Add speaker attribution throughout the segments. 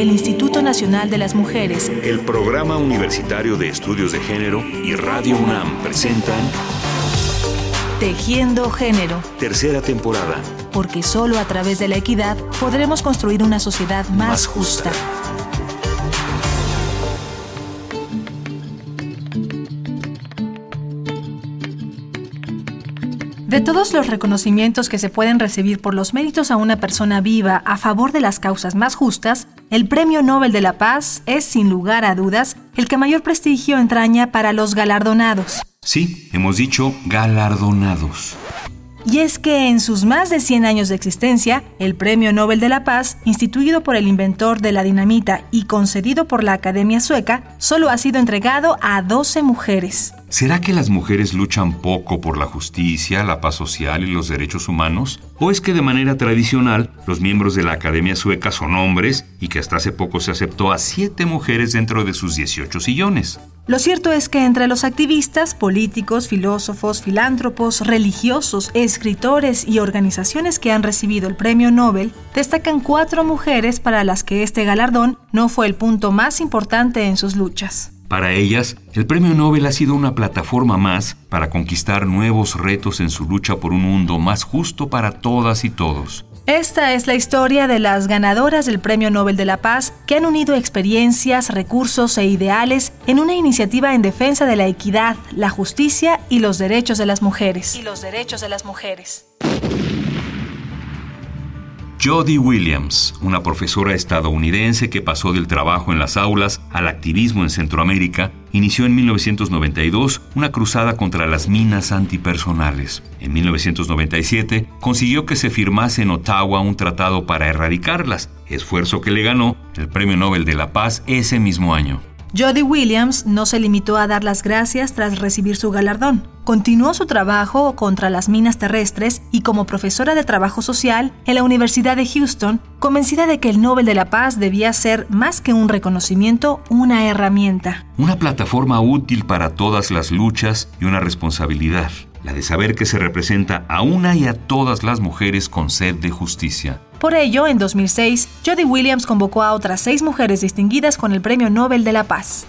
Speaker 1: el Instituto Nacional de las Mujeres,
Speaker 2: el Programa Universitario de Estudios de Género y Radio UNAM presentan
Speaker 1: Tejiendo Género.
Speaker 2: Tercera temporada.
Speaker 1: Porque solo a través de la equidad podremos construir una sociedad más, justa. De todos los reconocimientos que se pueden recibir por los méritos a una persona viva a favor de las causas más justas, el Premio Nobel de la Paz es, sin lugar a dudas, el que mayor prestigio entraña para los galardonados.
Speaker 2: Sí, hemos dicho galardonados.
Speaker 1: Y es que en sus más de 100 años de existencia, el Premio Nobel de la Paz, instituido por el inventor de la dinamita y concedido por la Academia Sueca, solo ha sido entregado a 12 mujeres.
Speaker 2: ¿Será que las mujeres luchan poco por la justicia, la paz social y los derechos humanos? ¿O es que de manera tradicional los miembros de la Academia Sueca son hombres y que hasta hace poco se aceptó a siete mujeres dentro de sus 18 sillones?
Speaker 1: Lo cierto es que entre los activistas, políticos, filósofos, filántropos, religiosos, escritores y organizaciones que han recibido el premio Nobel, destacan cuatro mujeres para las que este galardón no fue el punto más importante en sus luchas.
Speaker 2: Para ellas, el Premio Nobel ha sido una plataforma más para conquistar nuevos retos en su lucha por un mundo más justo para todas y todos.
Speaker 1: Esta es la historia de las ganadoras del Premio Nobel de la Paz que han unido experiencias, recursos e ideales en una iniciativa en defensa de la equidad, la justicia y los derechos de las mujeres. Y los derechos de las mujeres.
Speaker 2: Jody Williams, una profesora estadounidense que pasó del trabajo en las aulas al activismo en Centroamérica, inició en 1992 una cruzada contra las minas antipersonales. En 1997 consiguió que se firmase en Ottawa un tratado para erradicarlas, esfuerzo que le ganó el Premio Nobel de la Paz ese mismo año.
Speaker 1: Jody Williams no se limitó a dar las gracias tras recibir su galardón. Continuó su trabajo contra las minas terrestres y como profesora de trabajo social en la Universidad de Houston, convencida de que el Nobel de la Paz debía ser más que un reconocimiento, una herramienta.
Speaker 2: Una plataforma útil para todas las luchas y una responsabilidad, la de saber que se representa a una y a todas las mujeres con sed de justicia.
Speaker 1: Por ello, en 2006, Jody Williams convocó a otras seis mujeres distinguidas con el Premio Nobel de la Paz.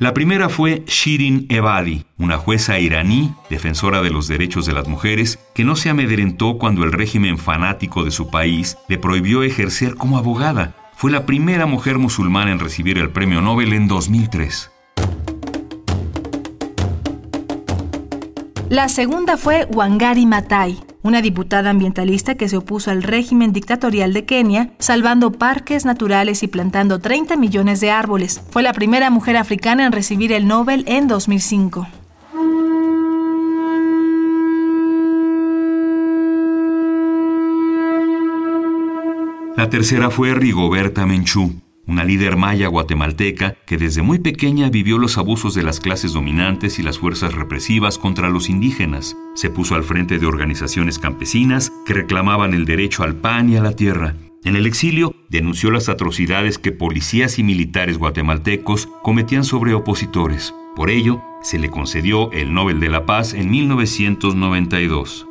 Speaker 2: La primera fue Shirin Ebadi, una jueza iraní, defensora de los derechos de las mujeres, que no se amedrentó cuando el régimen fanático de su país le prohibió ejercer como abogada. Fue la primera mujer musulmana en recibir el premio Nobel en 2003.
Speaker 1: La segunda fue Wangari Maathai, una diputada ambientalista que se opuso al régimen dictatorial de Kenia, salvando parques naturales y plantando 30 millones de árboles. Fue la primera mujer africana en recibir el Nobel en 2005.
Speaker 2: La tercera fue Rigoberta Menchú, una líder maya guatemalteca que desde muy pequeña vivió los abusos de las clases dominantes y las fuerzas represivas contra los indígenas. Se puso al frente de organizaciones campesinas que reclamaban el derecho al pan y a la tierra. En el exilio denunció las atrocidades que policías y militares guatemaltecos cometían sobre opositores. Por ello, se le concedió el Nobel de la Paz en 1992.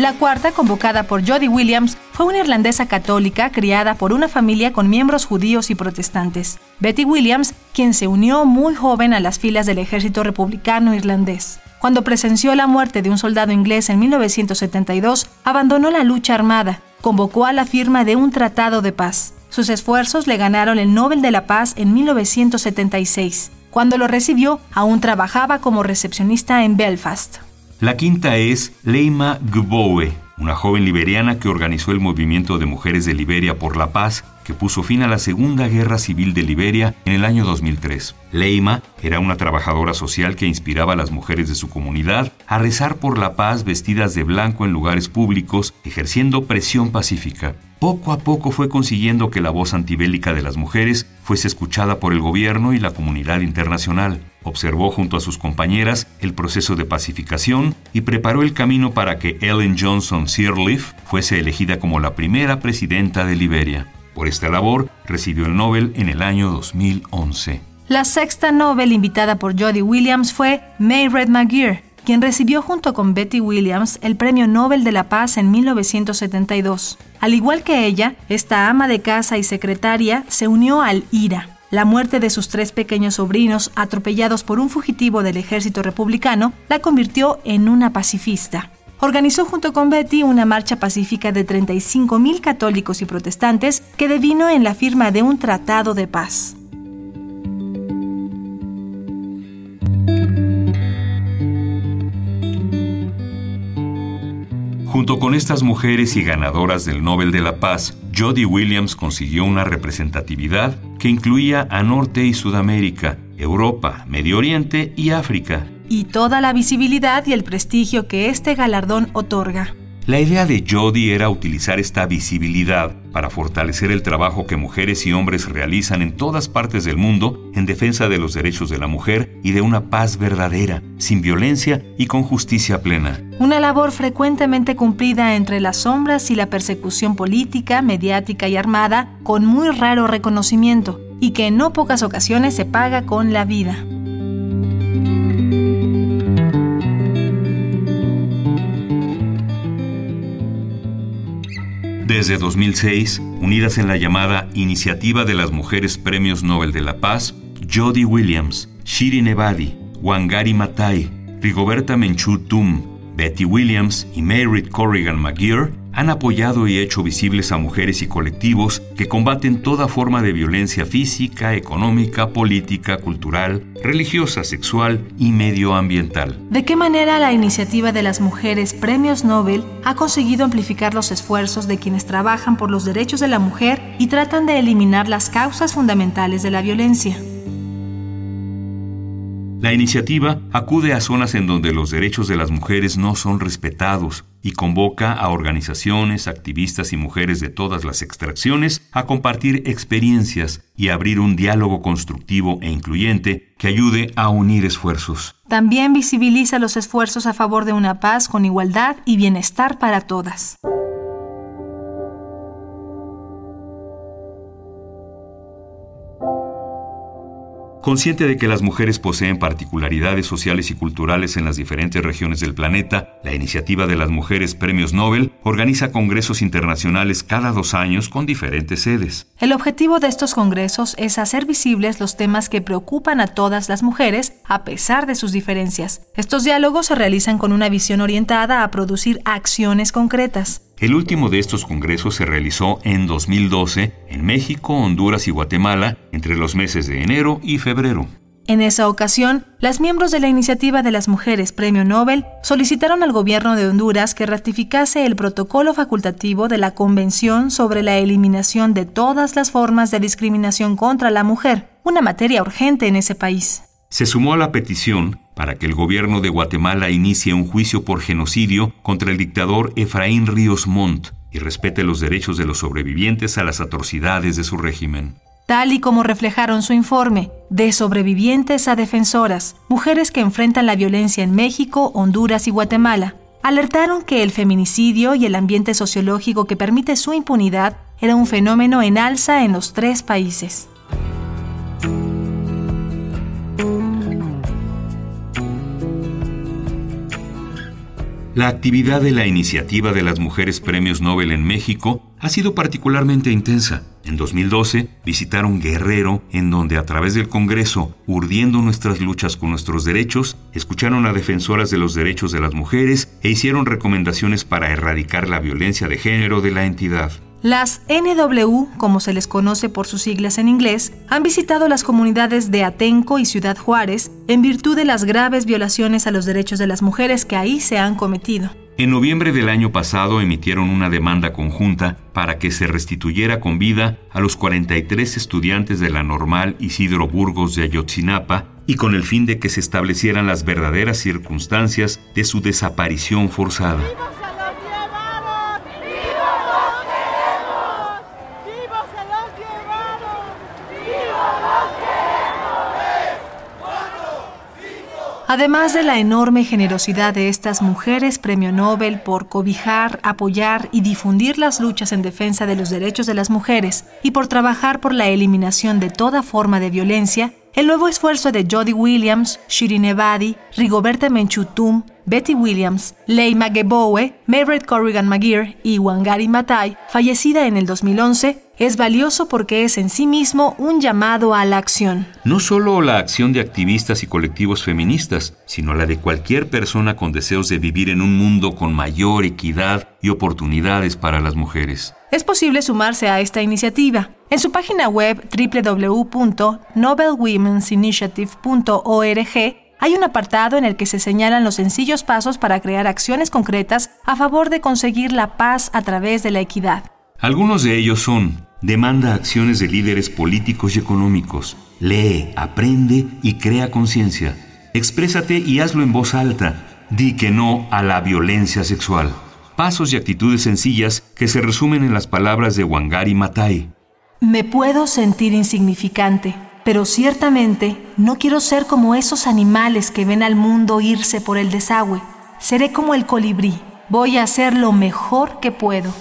Speaker 1: La cuarta, convocada por Jody Williams, fue una irlandesa católica criada por una familia con miembros judíos y protestantes. Betty Williams, quien se unió muy joven a las filas del ejército republicano irlandés. Cuando presenció la muerte de un soldado inglés en 1972, abandonó la lucha armada, convocó a la firma de un tratado de paz. Sus esfuerzos le ganaron el Nobel de la Paz en 1976. Cuando lo recibió, aún trabajaba como recepcionista en Belfast.
Speaker 2: La quinta es Leima Gbowe, una joven liberiana que organizó el movimiento de mujeres de Liberia por la paz que puso fin a la Segunda Guerra Civil de Liberia en el año 2003. Leima era una trabajadora social que inspiraba a las mujeres de su comunidad a rezar por la paz vestidas de blanco en lugares públicos, ejerciendo presión pacífica. Poco a poco fue consiguiendo que la voz antibélica de las mujeres fuese escuchada por el gobierno y la comunidad internacional. Observó junto a sus compañeras el proceso de pacificación y preparó el camino para que Ellen Johnson Sirleaf fuese elegida como la primera presidenta de Liberia. Por esta labor recibió el Nobel en el año 2011.
Speaker 1: La sexta Nobel invitada por Jody Williams fue Mayred McGeer, quien recibió junto con Betty Williams el Premio Nobel de la Paz en 1972. Al igual que ella, esta ama de casa y secretaria se unió al IRA, la muerte de sus tres pequeños sobrinos, atropellados por un fugitivo del ejército republicano, la convirtió en una pacifista. Organizó junto con Betty una marcha pacífica de 35.000 católicos y protestantes que devino en la firma de un tratado de paz.
Speaker 2: Junto con estas mujeres y ganadoras del Nobel de la Paz, Jody Williams consiguió una representatividad que incluía a Norte y Sudamérica, Europa, Medio Oriente y África.
Speaker 1: Y toda la visibilidad y el prestigio que este galardón otorga.
Speaker 2: La idea de Jody era utilizar esta visibilidad para fortalecer el trabajo que mujeres y hombres realizan en todas partes del mundo en defensa de los derechos de la mujer y de una paz verdadera, sin violencia y con justicia plena.
Speaker 1: Una labor frecuentemente cumplida entre las sombras y la persecución política, mediática y armada, con muy raro reconocimiento, y que en no pocas ocasiones se paga con la vida.
Speaker 2: Desde 2006, unidas en la llamada Iniciativa de las Mujeres Premios Nobel de la Paz, Jody Williams, Shirin Ebadi, Wangari Matai, Rigoberta Menchú Tum, Betty Williams y Mary Corrigan McGeer han apoyado y hecho visibles a mujeres y colectivos que combaten toda forma de violencia física, económica, política, cultural, religiosa, sexual y medioambiental.
Speaker 1: ¿De qué manera la iniciativa de las mujeres Premios Nobel ha conseguido amplificar los esfuerzos de quienes trabajan por los derechos de la mujer y tratan de eliminar las causas fundamentales de la violencia?
Speaker 2: La iniciativa acude a zonas en donde los derechos de las mujeres no son respetados y convoca a organizaciones, activistas y mujeres de todas las extracciones a compartir experiencias y abrir un diálogo constructivo e incluyente que ayude a unir esfuerzos.
Speaker 1: También visibiliza los esfuerzos a favor de una paz con igualdad y bienestar para todas.
Speaker 2: Consciente de que las mujeres poseen particularidades sociales y culturales en las diferentes regiones del planeta, la iniciativa de las Mujeres Premios Nobel organiza congresos internacionales cada dos años con diferentes sedes.
Speaker 1: El objetivo de estos congresos es hacer visibles los temas que preocupan a todas las mujeres a pesar de sus diferencias. Estos diálogos se realizan con una visión orientada a producir acciones concretas.
Speaker 2: El último de estos congresos se realizó en 2012 en México, Honduras y Guatemala entre los meses de enero y febrero.
Speaker 1: En esa ocasión, las miembros de la iniciativa de las mujeres Premio Nobel solicitaron al gobierno de Honduras que ratificase el protocolo facultativo de la Convención sobre la eliminación de todas las formas de discriminación contra la mujer, una materia urgente en ese país.
Speaker 2: Se sumó a la petición para que el gobierno de Guatemala inicie un juicio por genocidio contra el dictador Efraín Ríos Montt y respete los derechos de los sobrevivientes a las atrocidades de su régimen.
Speaker 1: Tal y como reflejaron su informe, de sobrevivientes a defensoras, mujeres que enfrentan la violencia en México, Honduras y Guatemala, alertaron que el feminicidio y el ambiente sociológico que permite su impunidad era un fenómeno en alza en los tres países.
Speaker 2: La actividad de la iniciativa de las Mujeres Premios Nobel en México ha sido particularmente intensa. En 2012 visitaron Guerrero, en donde a través del Congreso, urdiendo nuestras luchas con nuestros derechos, escucharon a defensoras de los derechos de las mujeres e hicieron recomendaciones para erradicar la violencia de género de la entidad.
Speaker 1: Las NW, como se les conoce por sus siglas en inglés, han visitado las comunidades de Atenco y Ciudad Juárez en virtud de las graves violaciones a los derechos de las mujeres que ahí se han cometido.
Speaker 2: En noviembre del año pasado emitieron una demanda conjunta para que se restituyera con vida a los 43 estudiantes de la normal Isidro Burgos de Ayotzinapa y con el fin de que se establecieran las verdaderas circunstancias de su desaparición forzada.
Speaker 1: Además de la enorme generosidad de estas mujeres premio Nobel por cobijar, apoyar y difundir las luchas en defensa de los derechos de las mujeres y por trabajar por la eliminación de toda forma de violencia, el nuevo esfuerzo de Jody Williams, Shirin Ebadi, Rigoberta Menchutum, Betty Williams, Leigh Gebowe, Meret Corrigan McGear y Wangari Maathai, fallecida en el 2011, es valioso porque es en sí mismo un llamado a la acción.
Speaker 2: No solo la acción de activistas y colectivos feministas, sino la de cualquier persona con deseos de vivir en un mundo con mayor equidad y oportunidades para las mujeres.
Speaker 1: Es posible sumarse a esta iniciativa. En su página web www.nobelwomensinitiative.org hay un apartado en el que se señalan los sencillos pasos para crear acciones concretas a favor de conseguir la paz a través de la equidad.
Speaker 2: Algunos de ellos son demanda acciones de líderes políticos y económicos, lee, aprende y crea conciencia, exprésate y hazlo en voz alta, di que no a la violencia sexual. Pasos y actitudes sencillas que se resumen en las palabras de Wangari Maathai.
Speaker 1: Me puedo sentir insignificante, pero ciertamente no quiero ser como esos animales que ven al mundo irse por el desagüe. Seré como el colibrí. Voy a hacer lo mejor que puedo.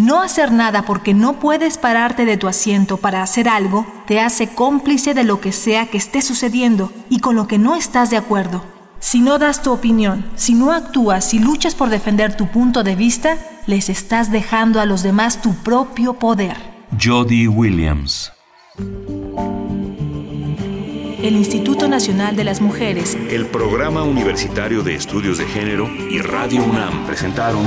Speaker 1: No hacer nada porque no puedes pararte de tu asiento para hacer algo te hace cómplice de lo que sea que esté sucediendo y con lo que no estás de acuerdo. Si no das tu opinión, si no actúas, si luchas por defender tu punto de vista, les estás dejando a los demás tu propio poder.
Speaker 2: Jody Williams.
Speaker 1: El Instituto Nacional de las Mujeres,
Speaker 2: el Programa Universitario de Estudios de Género y Radio UNAM presentaron